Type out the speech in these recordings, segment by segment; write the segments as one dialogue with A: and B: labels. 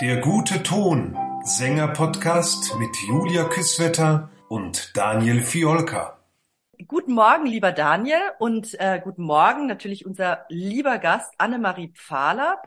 A: Der gute Ton, Sänger-Podcast mit Julia Küsswetter und Daniel Fiolka.
B: Guten Morgen, lieber Daniel, und äh, guten Morgen natürlich unser lieber Gast Annemarie Pfahler.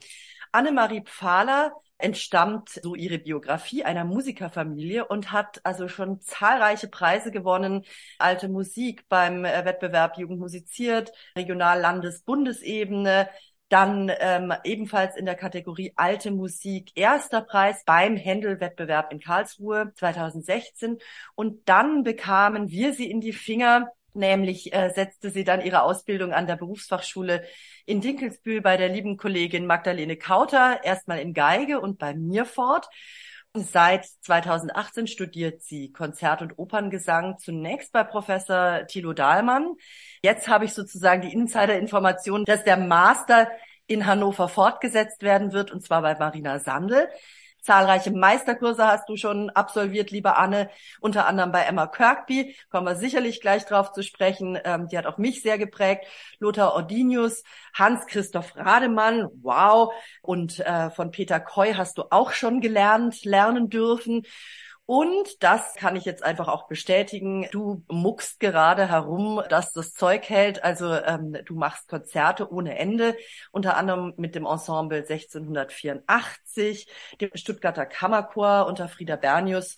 B: Annemarie Pfahler entstammt so ihre Biografie einer Musikerfamilie und hat also schon zahlreiche Preise gewonnen. Alte Musik beim äh, Wettbewerb Jugend musiziert, Regional-, Landes-, Bundesebene. Dann ähm, ebenfalls in der Kategorie Alte Musik erster Preis beim Händel-Wettbewerb in Karlsruhe 2016. Und dann bekamen wir sie in die Finger Nämlich äh, setzte sie dann ihre Ausbildung an der Berufsfachschule in Dinkelsbühl bei der lieben Kollegin Magdalene Kauter, erstmal in Geige und bei mir fort. Seit 2018 studiert sie Konzert- und Operngesang, zunächst bei Professor Thilo Dahlmann. Jetzt habe ich sozusagen die Insider-Information, dass der Master in Hannover fortgesetzt werden wird, und zwar bei Marina Sandel. Zahlreiche Meisterkurse hast du schon absolviert, liebe Anne, unter anderem bei Emma Kirkby. Kommen wir sicherlich gleich drauf zu sprechen. Ähm, die hat auch mich sehr geprägt. Lothar Ordinius, Hans-Christoph Rademann, wow. Und äh, von Peter Koy hast du auch schon gelernt, lernen dürfen. Und das kann ich jetzt einfach auch bestätigen. Du muckst gerade herum, dass das Zeug hält. Also ähm, du machst Konzerte ohne Ende, unter anderem mit dem Ensemble 1684, dem Stuttgarter Kammerchor unter Frieda Bernius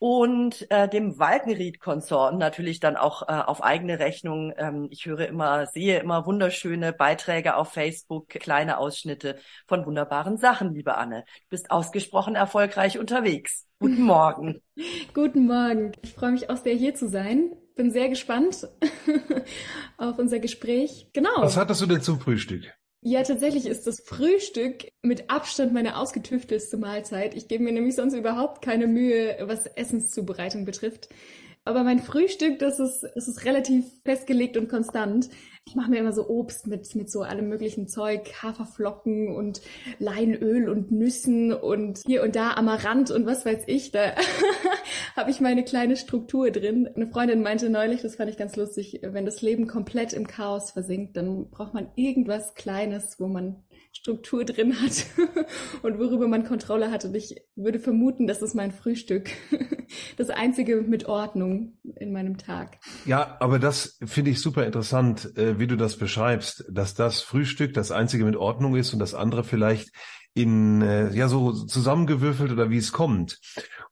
B: und äh, dem Walkenried-Konsort natürlich dann auch äh, auf eigene Rechnung. Ähm, ich höre immer, sehe immer wunderschöne Beiträge auf Facebook, kleine Ausschnitte von wunderbaren Sachen, liebe Anne. Du bist ausgesprochen erfolgreich unterwegs. Guten Morgen.
C: Guten Morgen. Ich freue mich auch sehr, hier zu sein. Bin sehr gespannt auf unser Gespräch. Genau.
A: Was hattest du denn zum Frühstück?
C: Ja, tatsächlich ist das Frühstück mit Abstand meine ausgetüftelste Mahlzeit. Ich gebe mir nämlich sonst überhaupt keine Mühe, was Essenszubereitung betrifft. Aber mein Frühstück, das ist, das ist relativ festgelegt und konstant. Ich mache mir immer so Obst mit, mit so allem möglichen Zeug, Haferflocken und Leinöl und Nüssen und hier und da Amaranth und was weiß ich. Da habe ich meine kleine Struktur drin. Eine Freundin meinte neulich, das fand ich ganz lustig, wenn das Leben komplett im Chaos versinkt, dann braucht man irgendwas Kleines, wo man Struktur drin hat und worüber man Kontrolle hat. Und ich würde vermuten, das ist mein Frühstück. Das einzige mit Ordnung in meinem Tag.
A: Ja, aber das finde ich super interessant, äh, wie du das beschreibst, dass das Frühstück das einzige mit Ordnung ist und das andere vielleicht in äh, ja so zusammengewürfelt oder wie es kommt.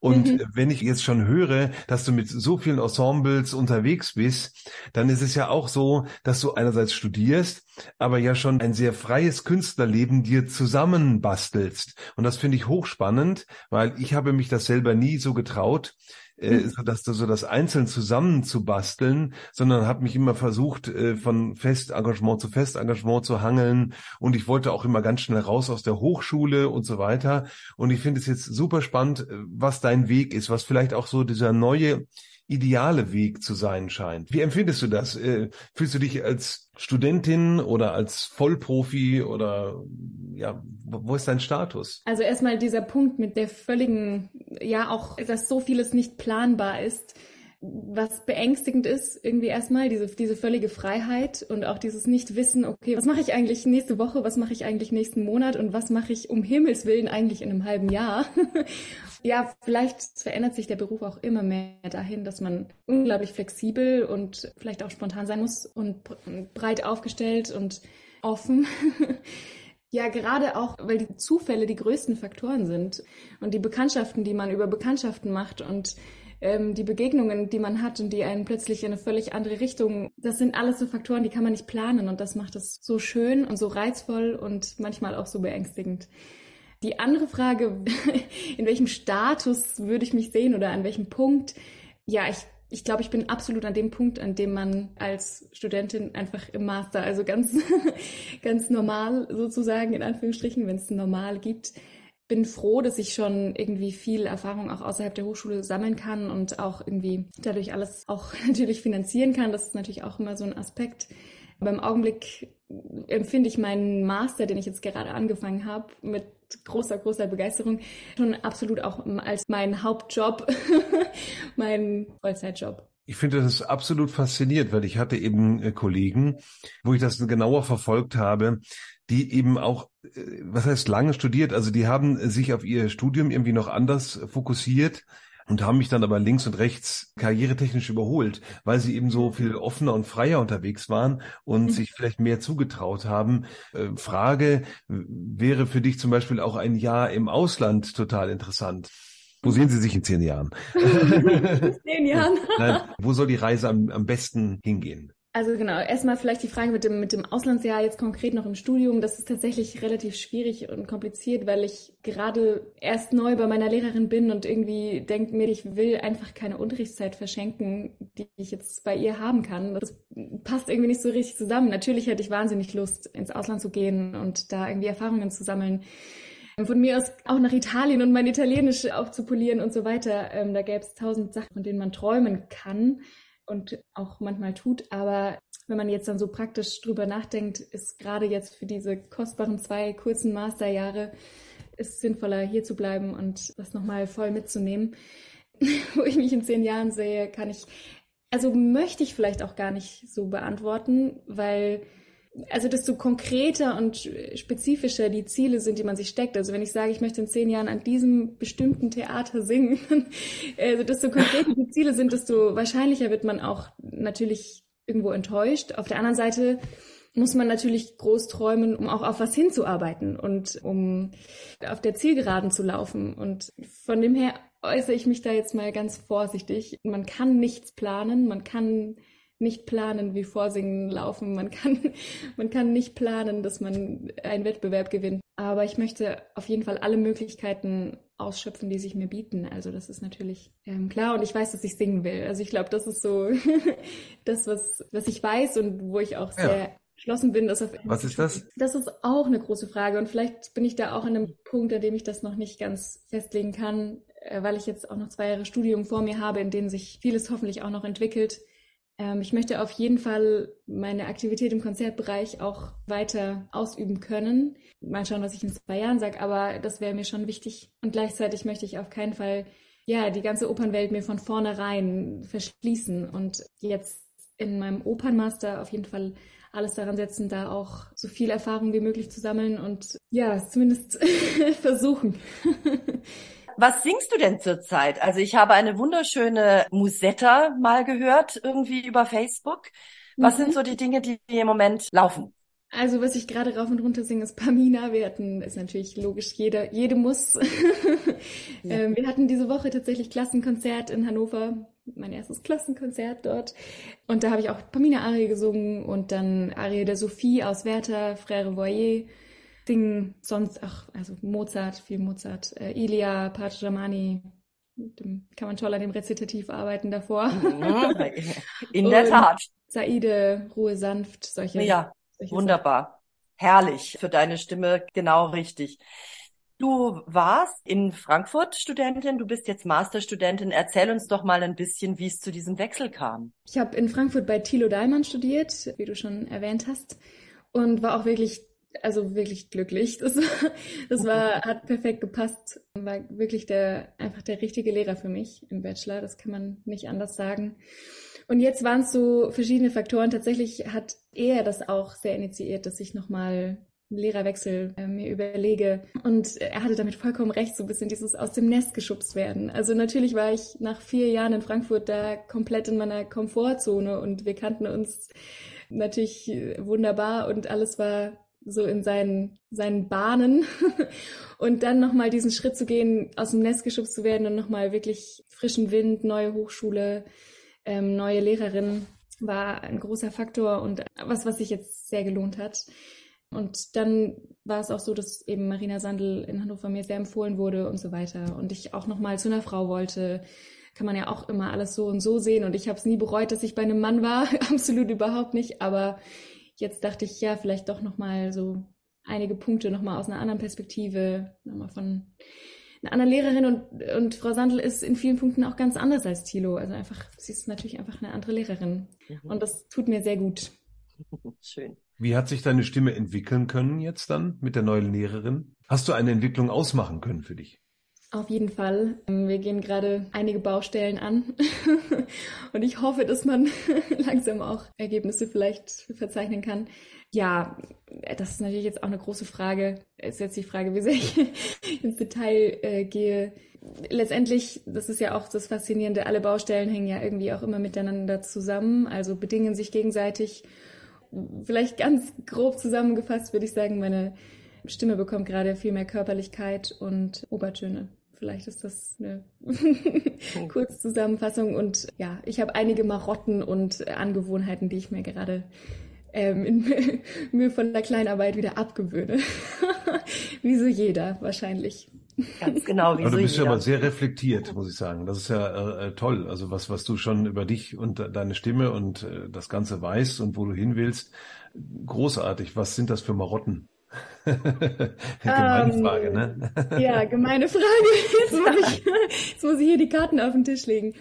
A: Und mhm. wenn ich jetzt schon höre, dass du mit so vielen Ensembles unterwegs bist, dann ist es ja auch so, dass du einerseits studierst, aber ja schon ein sehr freies Künstlerleben dir zusammenbastelst. Und das finde ich hochspannend, weil ich habe mich das selber nie so getraut, äh, mhm. so dass so das einzeln zusammenzubasteln, sondern habe mich immer versucht, äh, von Festengagement zu Festengagement zu hangeln. Und ich wollte auch immer ganz schnell raus aus der Hochschule und so weiter. Und ich finde es jetzt super spannend, äh, was dein Weg ist, was vielleicht auch so dieser neue ideale Weg zu sein scheint. Wie empfindest du das? Äh, fühlst du dich als Studentin oder als Vollprofi oder ja, wo ist dein Status?
C: Also erstmal dieser Punkt mit der völligen, ja auch, dass so vieles nicht planbar ist was beängstigend ist, irgendwie erstmal, diese, diese völlige Freiheit und auch dieses Nicht-Wissen, okay, was mache ich eigentlich nächste Woche, was mache ich eigentlich nächsten Monat und was mache ich um Himmels Willen eigentlich in einem halben Jahr. ja, vielleicht verändert sich der Beruf auch immer mehr dahin, dass man unglaublich flexibel und vielleicht auch spontan sein muss und breit aufgestellt und offen. Ja, gerade auch, weil die Zufälle die größten Faktoren sind und die Bekanntschaften, die man über Bekanntschaften macht und ähm, die Begegnungen, die man hat und die einen plötzlich in eine völlig andere Richtung, das sind alles so Faktoren, die kann man nicht planen und das macht es so schön und so reizvoll und manchmal auch so beängstigend. Die andere Frage, in welchem Status würde ich mich sehen oder an welchem Punkt? Ja, ich ich glaube, ich bin absolut an dem Punkt, an dem man als Studentin einfach im Master, also ganz, ganz normal sozusagen, in Anführungsstrichen, wenn es normal gibt, bin froh, dass ich schon irgendwie viel Erfahrung auch außerhalb der Hochschule sammeln kann und auch irgendwie dadurch alles auch natürlich finanzieren kann. Das ist natürlich auch immer so ein Aspekt. Aber im Augenblick empfinde ich meinen Master, den ich jetzt gerade angefangen habe, mit großer, großer Begeisterung schon absolut auch als mein Hauptjob, mein Vollzeitjob.
A: Ich finde das absolut faszinierend, weil ich hatte eben äh, Kollegen, wo ich das genauer verfolgt habe, die eben auch, äh, was heißt lange studiert, also die haben sich auf ihr Studium irgendwie noch anders fokussiert und haben mich dann aber links und rechts karrieretechnisch überholt, weil sie eben so viel offener und freier unterwegs waren und mhm. sich vielleicht mehr zugetraut haben. Äh, Frage, wäre für dich zum Beispiel auch ein Jahr im Ausland total interessant? Wo sehen Sie sich in zehn Jahren?
C: zehn Jahren.
A: Nein, wo soll die Reise am, am besten hingehen?
C: Also genau, erstmal vielleicht die Frage mit dem, mit dem Auslandsjahr jetzt konkret noch im Studium. Das ist tatsächlich relativ schwierig und kompliziert, weil ich gerade erst neu bei meiner Lehrerin bin und irgendwie denke mir, ich will einfach keine Unterrichtszeit verschenken, die ich jetzt bei ihr haben kann. Das passt irgendwie nicht so richtig zusammen. Natürlich hätte ich wahnsinnig Lust, ins Ausland zu gehen und da irgendwie Erfahrungen zu sammeln. Von mir aus auch nach Italien und mein Italienisch aufzupolieren und so weiter. Ähm, da gäbe es tausend Sachen, von denen man träumen kann und auch manchmal tut. Aber wenn man jetzt dann so praktisch drüber nachdenkt, ist gerade jetzt für diese kostbaren zwei kurzen Masterjahre ist sinnvoller, hier zu bleiben und das nochmal voll mitzunehmen. Wo ich mich in zehn Jahren sehe, kann ich, also möchte ich vielleicht auch gar nicht so beantworten, weil also desto konkreter und spezifischer die Ziele sind, die man sich steckt. Also wenn ich sage, ich möchte in zehn Jahren an diesem bestimmten Theater singen, also desto konkreter die Ziele sind, desto wahrscheinlicher wird man auch natürlich irgendwo enttäuscht. Auf der anderen Seite muss man natürlich groß träumen, um auch auf was hinzuarbeiten und um auf der Zielgeraden zu laufen. Und von dem her äußere ich mich da jetzt mal ganz vorsichtig. Man kann nichts planen, man kann nicht planen, wie Vorsingen laufen. Man kann, man kann nicht planen, dass man einen Wettbewerb gewinnt. Aber ich möchte auf jeden Fall alle Möglichkeiten ausschöpfen, die sich mir bieten. Also das ist natürlich ähm, klar und ich weiß, dass ich singen will. Also ich glaube, das ist so das, was, was ich weiß und wo ich auch sehr ja. entschlossen bin. Dass auf
A: was ist das?
C: Das ist auch eine große Frage und vielleicht bin ich da auch an einem Punkt, an dem ich das noch nicht ganz festlegen kann, äh, weil ich jetzt auch noch zwei Jahre Studium vor mir habe, in denen sich vieles hoffentlich auch noch entwickelt. Ähm, ich möchte auf jeden Fall meine Aktivität im Konzertbereich auch weiter ausüben können. Mal schauen, was ich in zwei Jahren sage, aber das wäre mir schon wichtig. Und gleichzeitig möchte ich auf keinen Fall ja die ganze Opernwelt mir von vornherein verschließen und jetzt in meinem Opernmaster auf jeden Fall alles daran setzen, da auch so viel Erfahrung wie möglich zu sammeln und ja, zumindest versuchen.
B: Was singst du denn zurzeit? Also ich habe eine wunderschöne Musetta mal gehört, irgendwie über Facebook. Was mhm. sind so die Dinge, die im Moment laufen?
C: Also was ich gerade rauf und runter singe, ist Pamina. Wir hatten, ist natürlich logisch, jeder, jede muss. ja. ähm, wir hatten diese Woche tatsächlich Klassenkonzert in Hannover, mein erstes Klassenkonzert dort. Und da habe ich auch Pamina Arie gesungen und dann Arie der Sophie aus Werther, Frère Voyer singen sonst, ach, also Mozart, viel Mozart, äh, Ilia, mit dem kann man toll an dem Rezitativ arbeiten davor.
B: In der Tat.
C: Saide, Ruhe sanft, solche.
B: Ja, solche wunderbar. Sachen. Herrlich für deine Stimme, genau richtig. Du warst in Frankfurt Studentin, du bist jetzt Masterstudentin. Erzähl uns doch mal ein bisschen, wie es zu diesem Wechsel kam.
C: Ich habe in Frankfurt bei Thilo Daimann studiert, wie du schon erwähnt hast, und war auch wirklich also wirklich glücklich. Das, das war, hat perfekt gepasst. War wirklich der, einfach der richtige Lehrer für mich im Bachelor. Das kann man nicht anders sagen. Und jetzt waren es so verschiedene Faktoren. Tatsächlich hat er das auch sehr initiiert, dass ich nochmal einen Lehrerwechsel äh, mir überlege. Und er hatte damit vollkommen recht, so ein bisschen dieses aus dem Nest geschubst werden. Also natürlich war ich nach vier Jahren in Frankfurt da komplett in meiner Komfortzone und wir kannten uns natürlich wunderbar und alles war so in seinen, seinen Bahnen und dann nochmal diesen Schritt zu gehen, aus dem Nest geschubst zu werden und nochmal wirklich frischen Wind, neue Hochschule, ähm, neue Lehrerin war ein großer Faktor und was, was sich jetzt sehr gelohnt hat. Und dann war es auch so, dass eben Marina Sandl in Hannover mir sehr empfohlen wurde und so weiter. Und ich auch nochmal zu einer Frau wollte. Kann man ja auch immer alles so und so sehen. Und ich habe es nie bereut, dass ich bei einem Mann war. Absolut überhaupt nicht. Aber jetzt dachte ich, ja, vielleicht doch nochmal so einige Punkte nochmal aus einer anderen Perspektive, nochmal von einer anderen Lehrerin und, und Frau Sandl ist in vielen Punkten auch ganz anders als Thilo. Also einfach, sie ist natürlich einfach eine andere Lehrerin. Mhm. Und das tut mir sehr gut.
A: Schön. Wie hat sich deine Stimme entwickeln können jetzt dann mit der neuen Lehrerin? Hast du eine Entwicklung ausmachen können für dich?
C: Auf jeden Fall. Wir gehen gerade einige Baustellen an und ich hoffe, dass man langsam auch Ergebnisse vielleicht verzeichnen kann. Ja, das ist natürlich jetzt auch eine große Frage. Es ist jetzt die Frage, wie sehr ich ins Detail äh, gehe. Letztendlich, das ist ja auch das Faszinierende, alle Baustellen hängen ja irgendwie auch immer miteinander zusammen, also bedingen sich gegenseitig. Vielleicht ganz grob zusammengefasst würde ich sagen, meine Stimme bekommt gerade viel mehr Körperlichkeit und Obertöne. Vielleicht ist das eine Kurzzusammenfassung. Und ja, ich habe einige Marotten und Angewohnheiten, die ich mir gerade ähm, in mühevoller Kleinarbeit wieder abgewöhne. wie so jeder wahrscheinlich.
B: Ganz genau, wie
A: aber
B: so
A: du bist
B: jeder.
A: ja aber sehr reflektiert, muss ich sagen. Das ist ja äh, toll. Also was, was du schon über dich und deine Stimme und äh, das Ganze weißt und wo du hin willst. Großartig. Was sind das für Marotten? gemeine
C: Ähm,
A: Frage, ne?
C: Ja, gemeine Frage. Jetzt muss, ich, jetzt muss ich hier die Karten auf den Tisch legen.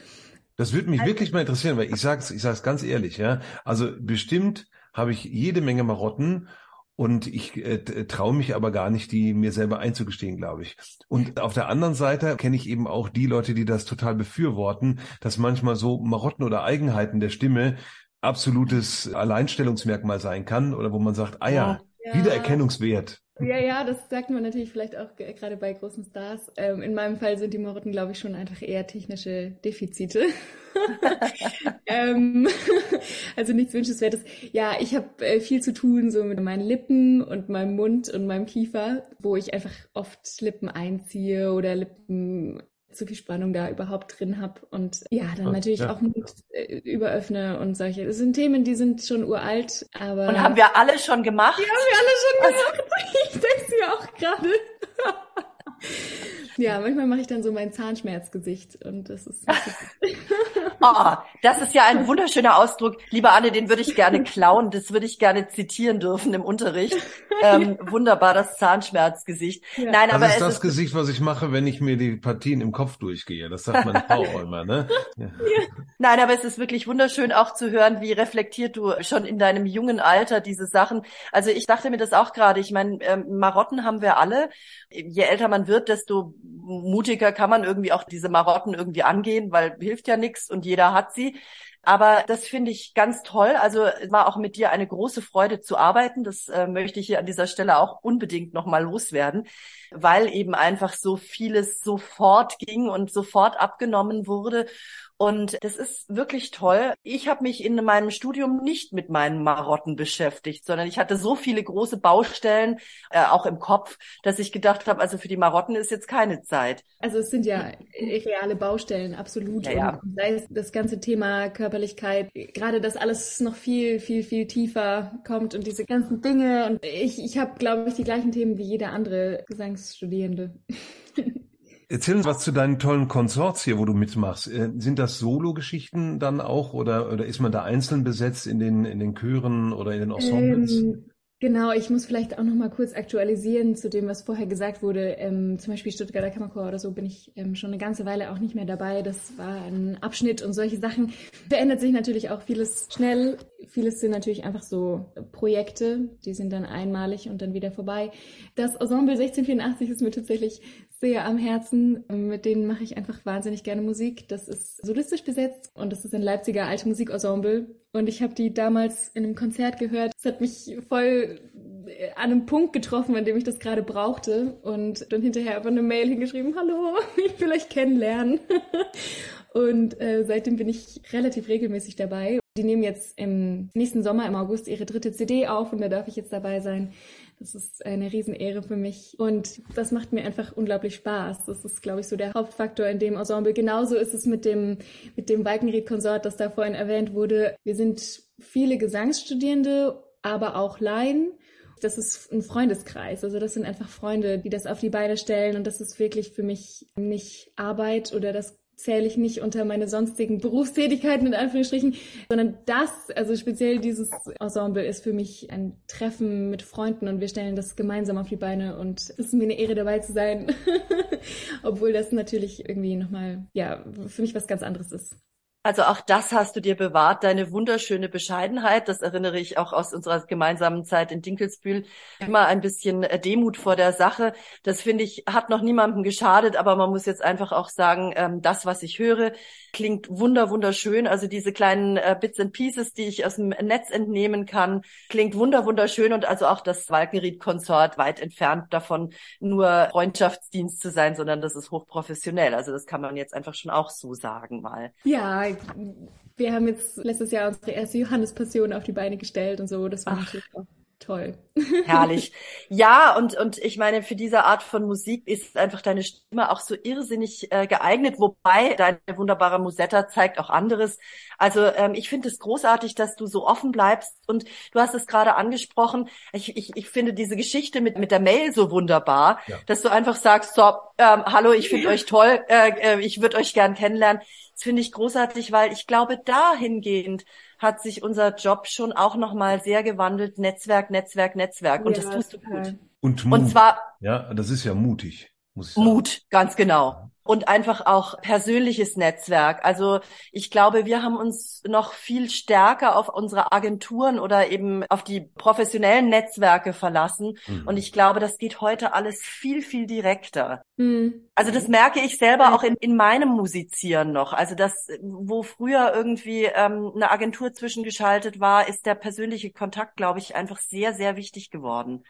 A: Das würde mich wirklich mal interessieren, weil ich sag's, ich sag's ganz ehrlich, ja. Also bestimmt habe ich jede Menge Marotten und ich äh, traue mich aber gar nicht, die mir selber einzugestehen, glaube ich. Und auf der anderen Seite kenne ich eben auch die Leute, die das total befürworten, dass manchmal so Marotten oder Eigenheiten der Stimme absolutes Alleinstellungsmerkmal sein kann oder wo man sagt, ah ja,
C: Ja.
A: Wiedererkennungswert.
C: Ja, ja, das sagt man natürlich vielleicht auch ge- gerade bei großen Stars. Ähm, in meinem Fall sind die Marotten, glaube ich, schon einfach eher technische Defizite. ähm, also nichts Wünschenswertes. Ja, ich habe äh, viel zu tun so mit meinen Lippen und meinem Mund und meinem Kiefer, wo ich einfach oft Lippen einziehe oder Lippen zu viel Spannung da überhaupt drin habe und ja, dann natürlich
A: ja.
C: auch Mund äh, überöffne und solche. Das sind Themen, die sind schon uralt, aber
B: Und haben wir alle schon gemacht?
C: haben wir alle schon gemacht. Ich denke mir auch gerade. Ja, manchmal mache ich dann so mein Zahnschmerzgesicht und das ist.
B: Oh, das ist ja ein wunderschöner Ausdruck. Liebe Anne, den würde ich gerne klauen. Das würde ich gerne zitieren dürfen im Unterricht. Ähm, wunderbar, das Zahnschmerzgesicht.
C: Ja.
B: Nein,
A: Das
B: aber
A: ist
B: es
A: das
B: ist
A: Gesicht, was ich mache, wenn ich mir die Partien im Kopf durchgehe. Das sagt meine Frau auch immer, ne? Ja.
B: Nein, aber es ist wirklich wunderschön auch zu hören, wie reflektiert du schon in deinem jungen Alter diese Sachen. Also ich dachte mir das auch gerade. Ich meine, ähm, Marotten haben wir alle. Je älter man wird, desto mutiger kann man irgendwie auch diese Marotten irgendwie angehen, weil hilft ja nichts und jeder hat sie. Aber das finde ich ganz toll. Also es war auch mit dir eine große Freude zu arbeiten. Das äh, möchte ich hier an dieser Stelle auch unbedingt nochmal loswerden, weil eben einfach so vieles sofort ging und sofort abgenommen wurde. Und das ist wirklich toll. Ich habe mich in meinem Studium nicht mit meinen Marotten beschäftigt, sondern ich hatte so viele große Baustellen, äh, auch im Kopf, dass ich gedacht habe, also für die Marotten ist jetzt keine Zeit.
C: Also es sind ja reale Baustellen, absolut.
B: Ja, ja.
C: Und sei es das ganze Thema Körperlichkeit, gerade dass alles noch viel, viel, viel tiefer kommt und diese ganzen Dinge. Und ich, ich habe, glaube ich, die gleichen Themen wie jeder andere Gesangsstudierende.
A: Erzähl uns was zu deinen tollen Konsorts hier, wo du mitmachst. Äh, Sind das Solo-Geschichten dann auch oder, oder ist man da einzeln besetzt in den, in den Chören oder in den Ensembles?
C: Ähm, genau, ich muss vielleicht auch noch mal kurz aktualisieren zu dem, was vorher gesagt wurde. Ähm, zum Beispiel Stuttgarter Kammerchor oder so bin ich ähm, schon eine ganze Weile auch nicht mehr dabei. Das war ein Abschnitt und solche Sachen. Verändert sich natürlich auch vieles schnell. Vieles sind natürlich einfach so Projekte, die sind dann einmalig und dann wieder vorbei. Das Ensemble 1684 ist mir tatsächlich sehr am Herzen. Mit denen mache ich einfach wahnsinnig gerne Musik. Das ist solistisch besetzt und das ist ein Leipziger alte Musikensemble. Und ich habe die damals in einem Konzert gehört. Es hat mich voll äh, an einem Punkt getroffen, an dem ich das gerade brauchte. Und dann hinterher einfach eine Mail hingeschrieben, hallo, ich will euch kennenlernen. Und äh, seitdem bin ich relativ regelmäßig dabei. Die nehmen jetzt im nächsten Sommer, im August, ihre dritte CD auf und da darf ich jetzt dabei sein. Das ist eine Riesenehre für mich und das macht mir einfach unglaublich Spaß. Das ist, glaube ich, so der Hauptfaktor in dem Ensemble. Genauso ist es mit dem, mit dem Walkenried-Konsort, das da vorhin erwähnt wurde. Wir sind viele Gesangsstudierende, aber auch Laien. Das ist ein Freundeskreis. Also das sind einfach Freunde, die das auf die Beine stellen und das ist wirklich für mich nicht Arbeit oder das zähle ich nicht unter meine sonstigen Berufstätigkeiten in Anführungsstrichen, sondern das, also speziell dieses Ensemble ist für mich ein Treffen mit Freunden und wir stellen das gemeinsam auf die Beine und es ist mir eine Ehre dabei zu sein, obwohl das natürlich irgendwie nochmal, ja, für mich was ganz anderes ist.
B: Also auch das hast du dir bewahrt, deine wunderschöne Bescheidenheit. Das erinnere ich auch aus unserer gemeinsamen Zeit in Dinkelsbühl. Immer ein bisschen äh, Demut vor der Sache. Das finde ich, hat noch niemandem geschadet, aber man muss jetzt einfach auch sagen, ähm, das, was ich höre, klingt wunder, wunderschön. Also diese kleinen äh, Bits and Pieces, die ich aus dem Netz entnehmen kann, klingt wunder, wunderschön und also auch das Walkenried-Konsort weit entfernt davon, nur Freundschaftsdienst zu sein, sondern das ist hochprofessionell. Also das kann man jetzt einfach schon auch so sagen mal.
C: Ja, wir haben jetzt letztes Jahr unsere erste Johannespassion auf die Beine gestellt und so. Das war Ach. natürlich auch toll.
B: Herrlich. Ja, und, und ich meine, für diese Art von Musik ist einfach deine Stimme auch so irrsinnig äh, geeignet, wobei deine wunderbare Musetta zeigt auch anderes. Also ähm, ich finde es großartig, dass du so offen bleibst und du hast es gerade angesprochen. Ich, ich, ich finde diese Geschichte mit, mit der Mail so wunderbar, ja. dass du einfach sagst, so, ähm, hallo, ich finde euch toll, äh, äh, ich würde euch gern kennenlernen. Das finde ich großartig, weil ich glaube, dahingehend hat sich unser Job schon auch nochmal sehr gewandelt. Netzwerk, Netzwerk, Netzwerk. Und ja, das tust du gut.
A: Und Mut. Und zwar. Ja, das ist ja mutig.
B: Muss ich sagen. Mut, ganz genau und einfach auch persönliches Netzwerk. Also ich glaube, wir haben uns noch viel stärker auf unsere Agenturen oder eben auf die professionellen Netzwerke verlassen. Mhm. Und ich glaube, das geht heute alles viel, viel direkter. Mhm. Also das merke ich selber auch in, in meinem Musizieren noch. Also das, wo früher irgendwie ähm, eine Agentur zwischengeschaltet war, ist der persönliche Kontakt, glaube ich, einfach sehr, sehr wichtig geworden.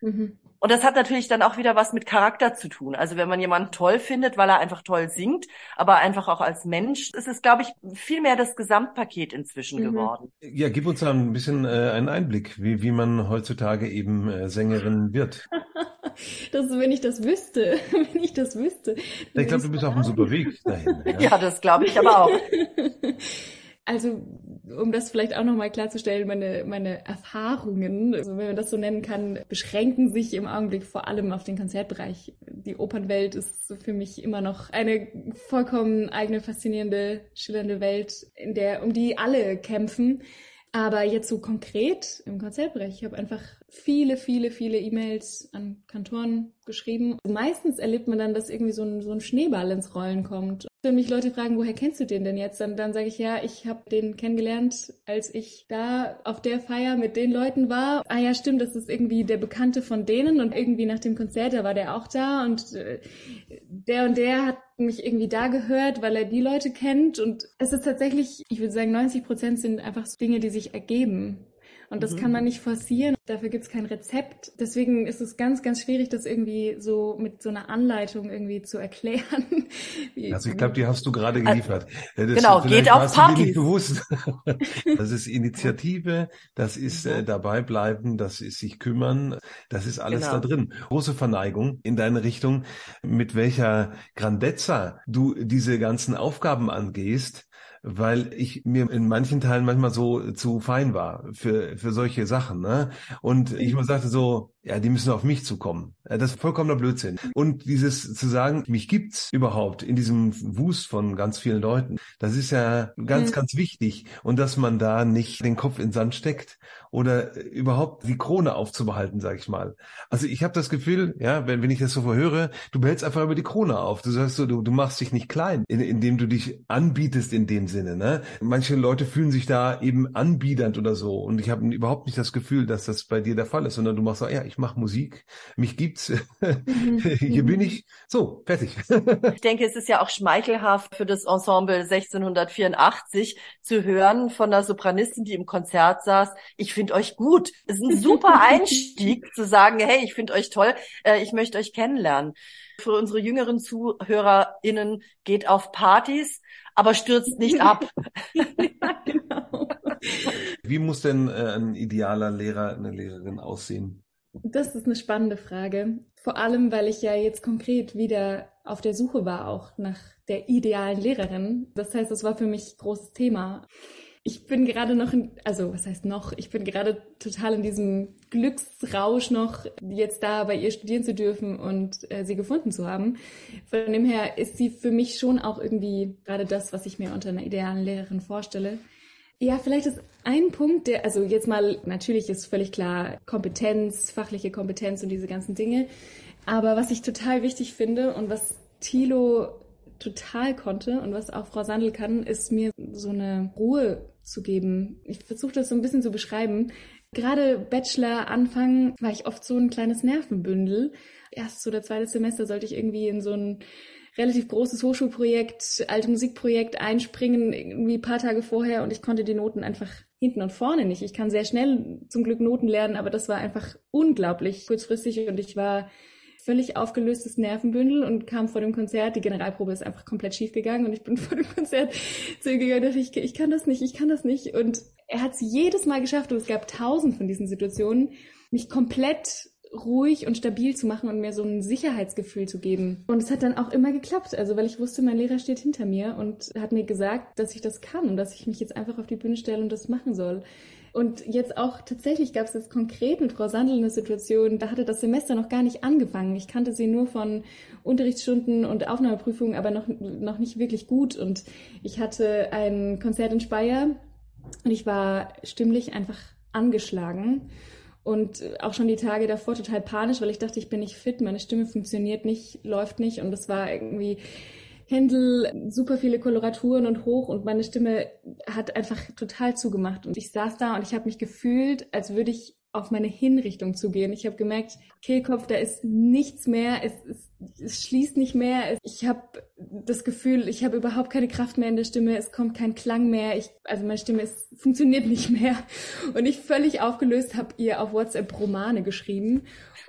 B: Mhm. Und das hat natürlich dann auch wieder was mit Charakter zu tun. Also wenn man jemanden toll findet, weil er einfach toll singt, aber einfach auch als Mensch, ist es, glaube ich, viel mehr das Gesamtpaket inzwischen mhm. geworden.
A: Ja, gib uns da ein bisschen äh, einen Einblick, wie, wie man heutzutage eben äh, Sängerin wird.
C: das, wenn ich das wüsste, wenn ich das wüsste.
A: Ich glaube, du bist auf einem super Weg dahin.
B: Ja, ja das glaube ich aber auch.
C: Also, um das vielleicht auch nochmal klarzustellen, meine, meine Erfahrungen, also wenn man das so nennen kann, beschränken sich im Augenblick vor allem auf den Konzertbereich. Die Opernwelt ist für mich immer noch eine vollkommen eigene, faszinierende, schillernde Welt, in der, um die alle kämpfen. Aber jetzt so konkret im Konzertbereich, ich habe einfach viele, viele, viele E-Mails an Kantoren geschrieben. Meistens erlebt man dann, dass irgendwie so ein, so ein Schneeball ins Rollen kommt. Wenn mich Leute fragen, woher kennst du den denn jetzt, dann, dann sage ich, ja, ich habe den kennengelernt, als ich da auf der Feier mit den Leuten war. Ah ja, stimmt, das ist irgendwie der Bekannte von denen und irgendwie nach dem Konzert, da war der auch da und äh, der und der hat mich irgendwie da gehört, weil er die Leute kennt und es ist tatsächlich, ich würde sagen, 90 Prozent sind einfach so Dinge, die sich ergeben. Und das mhm. kann man nicht forcieren. Dafür gibt es kein Rezept. Deswegen ist es ganz, ganz schwierig, das irgendwie so mit so einer Anleitung irgendwie zu erklären.
A: also ich glaube, die hast du gerade äh, geliefert.
B: Das genau, geht auf Partys.
A: bewusst. das ist Initiative, das ist äh, dabei bleiben, das ist sich kümmern, das ist alles genau. da drin. Große Verneigung in deine Richtung, mit welcher Grandezza du diese ganzen Aufgaben angehst weil ich mir in manchen Teilen manchmal so zu fein war für, für solche Sachen. Ne? Und ich immer sagte so, ja, die müssen auf mich zukommen. Das ist vollkommener Blödsinn. Und dieses zu sagen, mich gibt's überhaupt in diesem Wust von ganz vielen Leuten, das ist ja ganz, mhm. ganz wichtig. Und dass man da nicht den Kopf in den Sand steckt oder überhaupt die Krone aufzubehalten, sag ich mal. Also ich habe das Gefühl, ja, wenn, wenn ich das so verhöre, du behältst einfach über die Krone auf. Du sagst so, du, du machst dich nicht klein, in, indem du dich anbietest in dem Sinne. Ne? Manche Leute fühlen sich da eben anbiedernd oder so. Und ich habe überhaupt nicht das Gefühl, dass das bei dir der Fall ist, sondern du machst so, ja, ich mache Musik, mich gibt's, mhm. hier bin ich, so, fertig.
B: ich denke, es ist ja auch schmeichelhaft für das Ensemble 1684 zu hören von einer Sopranistin, die im Konzert saß, ich finde euch gut. Es ist ein super Einstieg zu sagen, hey, ich finde euch toll, äh, ich möchte euch kennenlernen. Für unsere jüngeren ZuhörerInnen geht auf Partys, aber stürzt nicht ab.
A: Genau. Wie muss denn äh, ein idealer Lehrer, eine Lehrerin aussehen?
C: Das ist eine spannende Frage. Vor allem, weil ich ja jetzt konkret wieder auf der Suche war, auch nach der idealen Lehrerin. Das heißt, das war für mich großes Thema. Ich bin gerade noch in, also was heißt noch? Ich bin gerade total in diesem Glücksrausch noch, jetzt da bei ihr studieren zu dürfen und äh, sie gefunden zu haben. Von dem her ist sie für mich schon auch irgendwie gerade das, was ich mir unter einer idealen Lehrerin vorstelle. Ja, vielleicht ist ein Punkt, der, also jetzt mal, natürlich ist völlig klar Kompetenz, fachliche Kompetenz und diese ganzen Dinge. Aber was ich total wichtig finde und was Thilo total konnte und was auch Frau Sandel kann, ist mir so eine Ruhe zu geben. Ich versuche das so ein bisschen zu beschreiben. Gerade Bachelor Anfang war ich oft so ein kleines Nervenbündel. Erst so der zweite Semester sollte ich irgendwie in so ein relativ großes Hochschulprojekt, alte Musikprojekt einspringen, irgendwie paar Tage vorher und ich konnte die Noten einfach hinten und vorne nicht. Ich kann sehr schnell zum Glück Noten lernen, aber das war einfach unglaublich kurzfristig und ich war völlig aufgelöstes Nervenbündel und kam vor dem Konzert. Die Generalprobe ist einfach komplett schief gegangen und ich bin vor dem Konzert zu ihm gegangen und dachte, ich, ich kann das nicht, ich kann das nicht. Und er hat es jedes Mal geschafft und es gab tausend von diesen Situationen, mich komplett ruhig und stabil zu machen und mir so ein Sicherheitsgefühl zu geben. Und es hat dann auch immer geklappt, also weil ich wusste, mein Lehrer steht hinter mir und hat mir gesagt, dass ich das kann und dass ich mich jetzt einfach auf die Bühne stelle und das machen soll. Und jetzt auch tatsächlich gab es jetzt konkret mit Frau Sandel eine Situation, da hatte das Semester noch gar nicht angefangen. Ich kannte sie nur von Unterrichtsstunden und Aufnahmeprüfungen, aber noch, noch nicht wirklich gut. Und ich hatte ein Konzert in Speyer und ich war stimmlich einfach angeschlagen und auch schon die Tage davor total panisch, weil ich dachte, ich bin nicht fit, meine Stimme funktioniert nicht, läuft nicht und das war irgendwie Händel, super viele Koloraturen und hoch und meine Stimme hat einfach total zugemacht und ich saß da und ich habe mich gefühlt, als würde ich auf meine Hinrichtung zu gehen. Ich habe gemerkt, Kehlkopf, da ist nichts mehr, es, es, es schließt nicht mehr. Ich habe das Gefühl, ich habe überhaupt keine Kraft mehr in der Stimme, es kommt kein Klang mehr. Ich, also meine Stimme ist, funktioniert nicht mehr. Und ich völlig aufgelöst habe ihr auf WhatsApp Romane geschrieben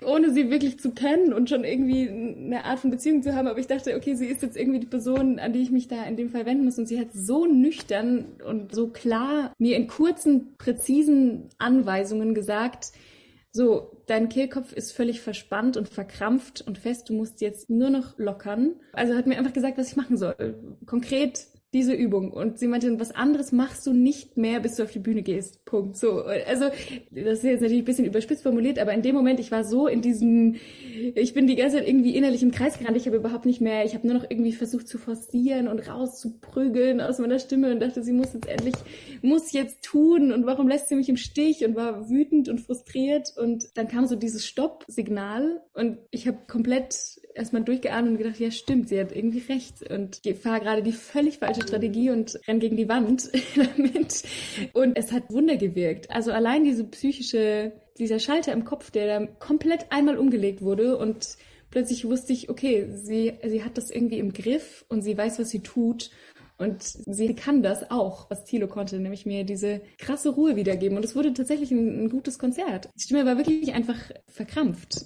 C: ohne sie wirklich zu kennen und schon irgendwie eine Art von Beziehung zu haben. Aber ich dachte, okay, sie ist jetzt irgendwie die Person, an die ich mich da in dem Fall wenden muss. Und sie hat so nüchtern und so klar mir in kurzen, präzisen Anweisungen gesagt, so, dein Kehlkopf ist völlig verspannt und verkrampft und fest. Du musst jetzt nur noch lockern. Also hat mir einfach gesagt, was ich machen soll. Konkret diese Übung. Und sie meinte, was anderes machst du nicht mehr, bis du auf die Bühne gehst. Punkt. So. Also, das ist jetzt natürlich ein bisschen überspitzt formuliert, aber in dem Moment, ich war so in diesem, ich bin die ganze Zeit irgendwie innerlich im Kreis gerannt. Ich habe überhaupt nicht mehr, ich habe nur noch irgendwie versucht zu forcieren und rauszuprügeln aus meiner Stimme und dachte, sie muss jetzt endlich, muss jetzt tun und warum lässt sie mich im Stich und war wütend und frustriert und dann kam so dieses Stopp-Signal und ich habe komplett erstmal durchgeatmet und gedacht, ja stimmt, sie hat irgendwie recht und fahre gerade die völlig falsche Strategie und renn gegen die Wand damit. Und es hat Wunder gewirkt. Also allein diese psychische, dieser Schalter im Kopf, der da komplett einmal umgelegt wurde und plötzlich wusste ich, okay, sie, sie hat das irgendwie im Griff und sie weiß, was sie tut und sie kann das auch, was Thilo konnte, nämlich mir diese krasse Ruhe wiedergeben. Und es wurde tatsächlich ein, ein gutes Konzert. Die Stimme war wirklich einfach verkrampft.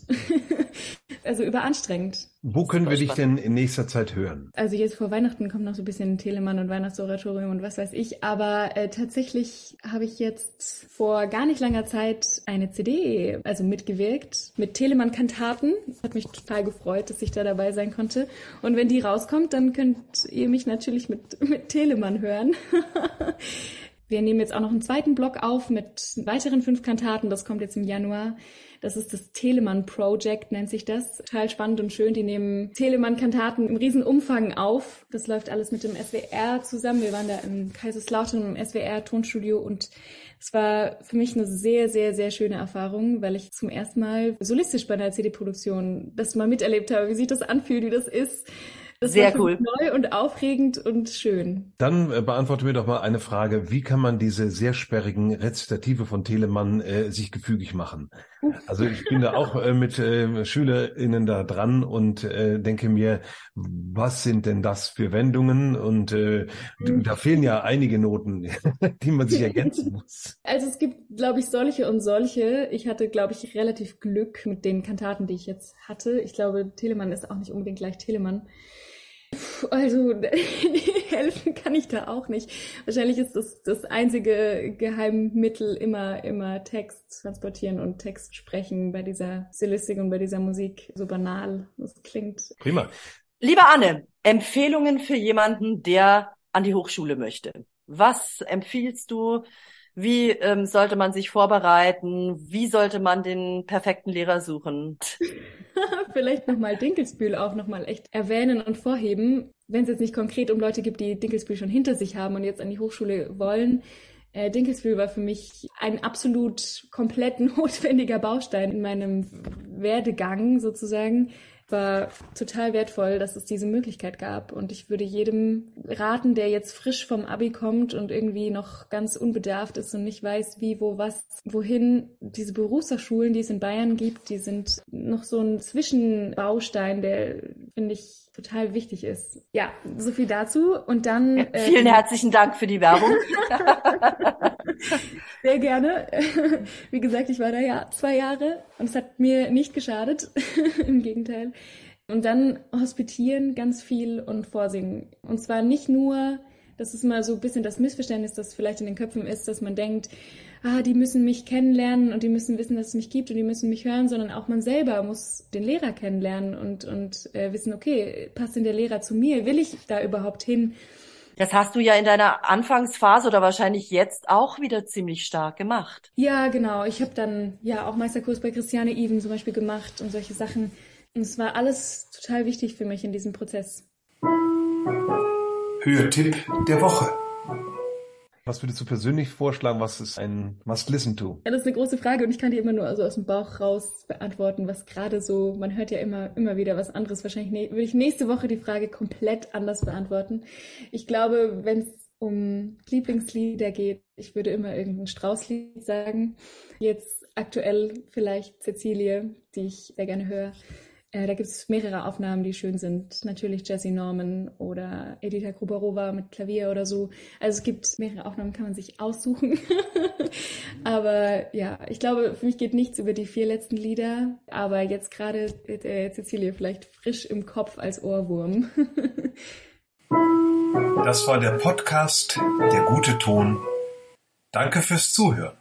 C: also überanstrengend.
A: Wo können wir dich denn in nächster Zeit hören?
C: Also jetzt vor Weihnachten kommt noch so ein bisschen Telemann und Weihnachtsoratorium und was weiß ich. Aber äh, tatsächlich habe ich jetzt vor gar nicht langer Zeit eine CD, also mitgewirkt, mit Telemann-Kantaten. Hat mich total gefreut, dass ich da dabei sein konnte. Und wenn die rauskommt, dann könnt ihr mich natürlich mit, mit Telemann hören. Wir nehmen jetzt auch noch einen zweiten Block auf mit weiteren fünf Kantaten. Das kommt jetzt im Januar. Das ist das Telemann Project, nennt sich das. Total spannend und schön. Die nehmen Telemann-Kantaten im riesen Umfang auf. Das läuft alles mit dem SWR zusammen. Wir waren da im Kaiserslautern im SWR-Tonstudio und es war für mich eine sehr, sehr, sehr schöne Erfahrung, weil ich zum ersten Mal solistisch bei einer CD-Produktion das mal miterlebt habe, wie sich das anfühlt, wie das ist das
B: Sehr cool.
C: Neu und aufregend und schön.
A: Dann äh, beantworte mir doch mal eine Frage. Wie kann man diese sehr sperrigen Rezitative von Telemann äh, sich gefügig machen? Also ich bin da auch äh, mit äh, SchülerInnen da dran und äh, denke mir, was sind denn das für Wendungen? Und äh, da fehlen ja einige Noten, die man sich ergänzen muss.
C: Also es gibt, glaube ich, solche und solche. Ich hatte, glaube ich, relativ Glück mit den Kantaten, die ich jetzt hatte. Ich glaube, Telemann ist auch nicht unbedingt gleich Telemann. Also helfen kann ich da auch nicht. Wahrscheinlich ist das das einzige Geheimmittel immer immer Text transportieren und Text sprechen bei dieser Stilistik und bei dieser Musik. So banal das klingt.
A: Prima.
B: Liebe Anne, Empfehlungen für jemanden, der an die Hochschule möchte. Was empfiehlst du? Wie ähm, sollte man sich vorbereiten? Wie sollte man den perfekten Lehrer suchen?
C: Vielleicht nochmal Dinkelsbühl auch nochmal echt erwähnen und vorheben. Wenn es jetzt nicht konkret um Leute gibt, die Dinkelsbühl schon hinter sich haben und jetzt an die Hochschule wollen. Äh, Dinkelsbühl war für mich ein absolut komplett notwendiger Baustein in meinem Werdegang sozusagen. War total wertvoll, dass es diese Möglichkeit gab. Und ich würde jedem raten, der jetzt frisch vom Abi kommt und irgendwie noch ganz unbedarft ist und nicht weiß, wie, wo, was, wohin. Diese Berufshochschulen, die es in Bayern gibt, die sind noch so ein Zwischenbaustein, der, finde ich, total wichtig ist. Ja, so viel dazu. Und dann.
B: Ja, vielen äh, herzlichen Dank für die Werbung.
C: Sehr gerne. Wie gesagt, ich war da ja zwei Jahre und es hat mir nicht geschadet. Im Gegenteil. Und dann hospitieren ganz viel und vorsingen. Und zwar nicht nur, das ist mal so ein bisschen das Missverständnis, das vielleicht in den Köpfen ist, dass man denkt, ah, die müssen mich kennenlernen und die müssen wissen, dass es mich gibt und die müssen mich hören, sondern auch man selber muss den Lehrer kennenlernen und, und äh, wissen, okay, passt denn der Lehrer zu mir? Will ich da überhaupt hin?
B: Das hast du ja in deiner Anfangsphase oder wahrscheinlich jetzt auch wieder ziemlich stark gemacht.
C: Ja, genau. Ich habe dann ja auch Meisterkurs bei Christiane Even zum Beispiel gemacht und solche Sachen. Und es war alles total wichtig für mich in diesem Prozess.
A: Hörtipp der Woche. Was würdest du persönlich vorschlagen? Was ist ein Must Listen to?
C: Ja, das ist eine große Frage und ich kann die immer nur also aus dem Bauch raus beantworten, was gerade so, man hört ja immer, immer wieder was anderes. Wahrscheinlich ne, würde ich nächste Woche die Frage komplett anders beantworten. Ich glaube, wenn es um Lieblingslieder geht, ich würde immer irgendein Straußlied sagen. Jetzt aktuell vielleicht Cecilie, die ich sehr gerne höre. Äh, da gibt es mehrere Aufnahmen, die schön sind. Natürlich Jesse Norman oder Edita Gruberova mit Klavier oder so. Also es gibt mehrere Aufnahmen, kann man sich aussuchen. aber ja, ich glaube, für mich geht nichts über die vier letzten Lieder. Aber jetzt gerade äh, Cecilie vielleicht frisch im Kopf als Ohrwurm.
A: das war der Podcast Der gute Ton. Danke fürs Zuhören.